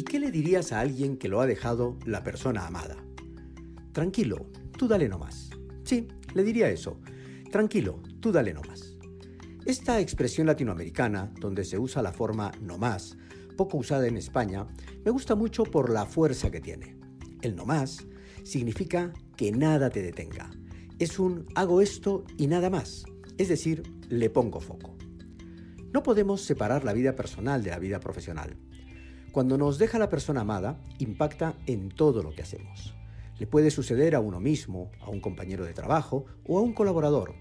¿Y qué le dirías a alguien que lo ha dejado la persona amada? Tranquilo, tú dale nomás. Sí, le diría eso. Tranquilo, tú dale nomás. Esta expresión latinoamericana, donde se usa la forma nomás, poco usada en España, me gusta mucho por la fuerza que tiene. El nomás significa que nada te detenga. Es un hago esto y nada más. Es decir, le pongo foco. No podemos separar la vida personal de la vida profesional. Cuando nos deja la persona amada, impacta en todo lo que hacemos. Le puede suceder a uno mismo, a un compañero de trabajo o a un colaborador.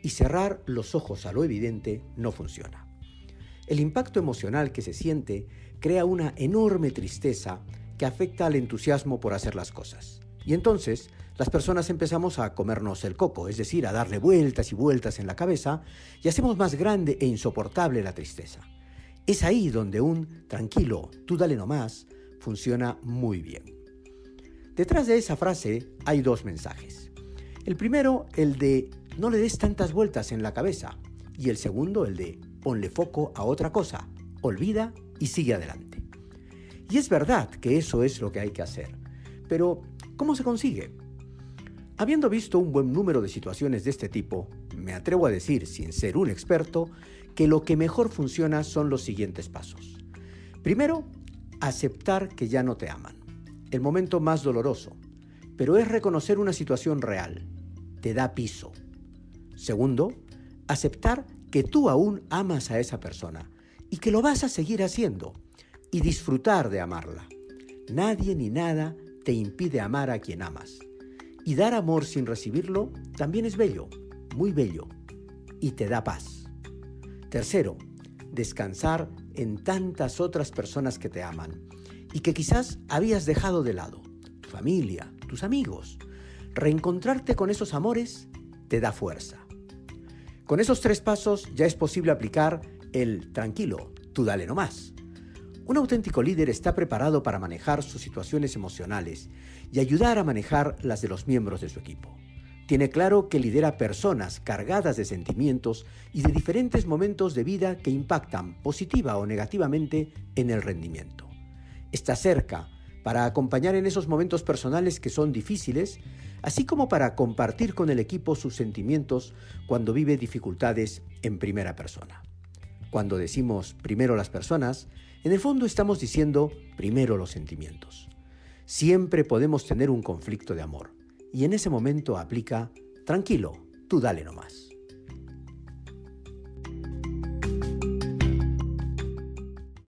Y cerrar los ojos a lo evidente no funciona. El impacto emocional que se siente crea una enorme tristeza que afecta al entusiasmo por hacer las cosas. Y entonces las personas empezamos a comernos el coco, es decir, a darle vueltas y vueltas en la cabeza y hacemos más grande e insoportable la tristeza. Es ahí donde un tranquilo, tú dale nomás, funciona muy bien. Detrás de esa frase hay dos mensajes. El primero, el de no le des tantas vueltas en la cabeza. Y el segundo, el de ponle foco a otra cosa, olvida y sigue adelante. Y es verdad que eso es lo que hay que hacer. Pero, ¿cómo se consigue? Habiendo visto un buen número de situaciones de este tipo, me atrevo a decir, sin ser un experto, que lo que mejor funciona son los siguientes pasos. Primero, aceptar que ya no te aman. El momento más doloroso, pero es reconocer una situación real. Te da piso. Segundo, aceptar que tú aún amas a esa persona y que lo vas a seguir haciendo y disfrutar de amarla. Nadie ni nada te impide amar a quien amas. Y dar amor sin recibirlo también es bello, muy bello, y te da paz. Tercero, descansar en tantas otras personas que te aman y que quizás habías dejado de lado, tu familia, tus amigos. Reencontrarte con esos amores te da fuerza. Con esos tres pasos ya es posible aplicar el tranquilo, tú dale nomás. Un auténtico líder está preparado para manejar sus situaciones emocionales y ayudar a manejar las de los miembros de su equipo. Tiene claro que lidera personas cargadas de sentimientos y de diferentes momentos de vida que impactan positiva o negativamente en el rendimiento. Está cerca para acompañar en esos momentos personales que son difíciles, así como para compartir con el equipo sus sentimientos cuando vive dificultades en primera persona. Cuando decimos primero las personas, en el fondo estamos diciendo primero los sentimientos. Siempre podemos tener un conflicto de amor y en ese momento aplica, tranquilo, tú dale nomás.